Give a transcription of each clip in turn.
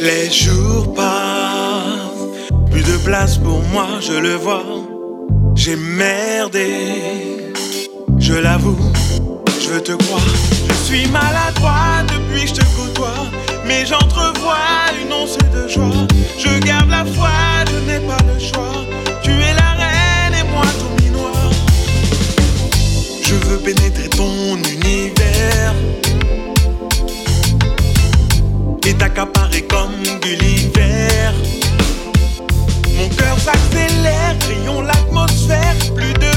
Les jours passent, plus de place pour moi, je le vois. J'ai merdé, je l'avoue, je veux te croire. Je suis maladroit depuis que je te côtoie, mais j'entrevois une once de joie. Je garde la foi, je n'ai pas le choix. Tu es la reine et moi ton minoir. Je veux pénétrer ton univers et t'accaparer comme Gulliver. Mon cœur s'accélère, crayons l'atmosphère, plus de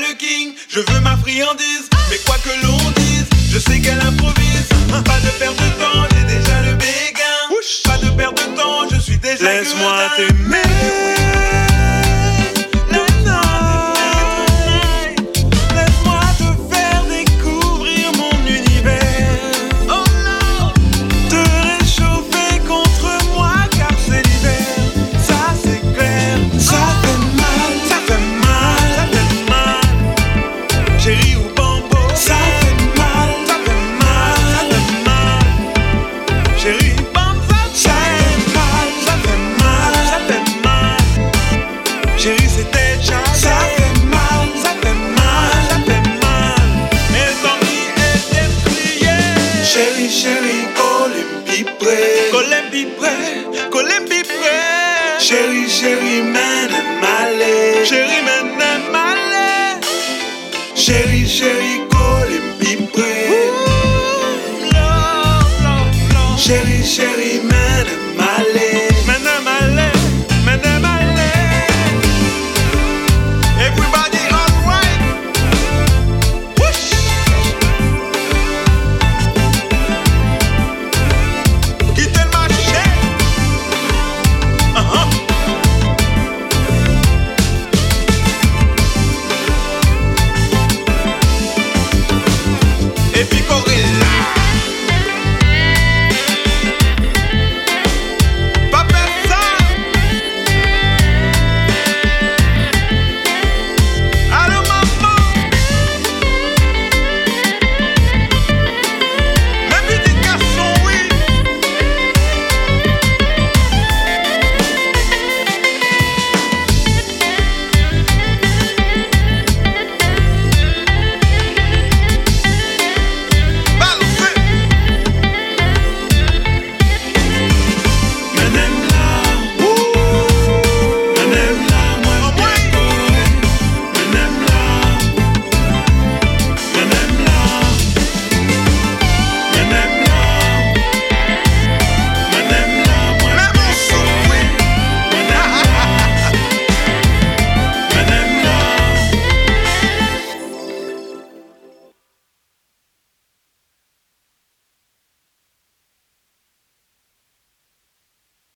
le king. Je veux ma friandise, mais quoi que l'on dise, je sais qu'elle improvise. Pas de perte de temps, j'ai déjà le béguin. Pas de perte de temps, je suis déjà Laisse-moi t'aimer. Près, Colin près. Chérie, chérie, mène malé. Chérie, mène chérie, mène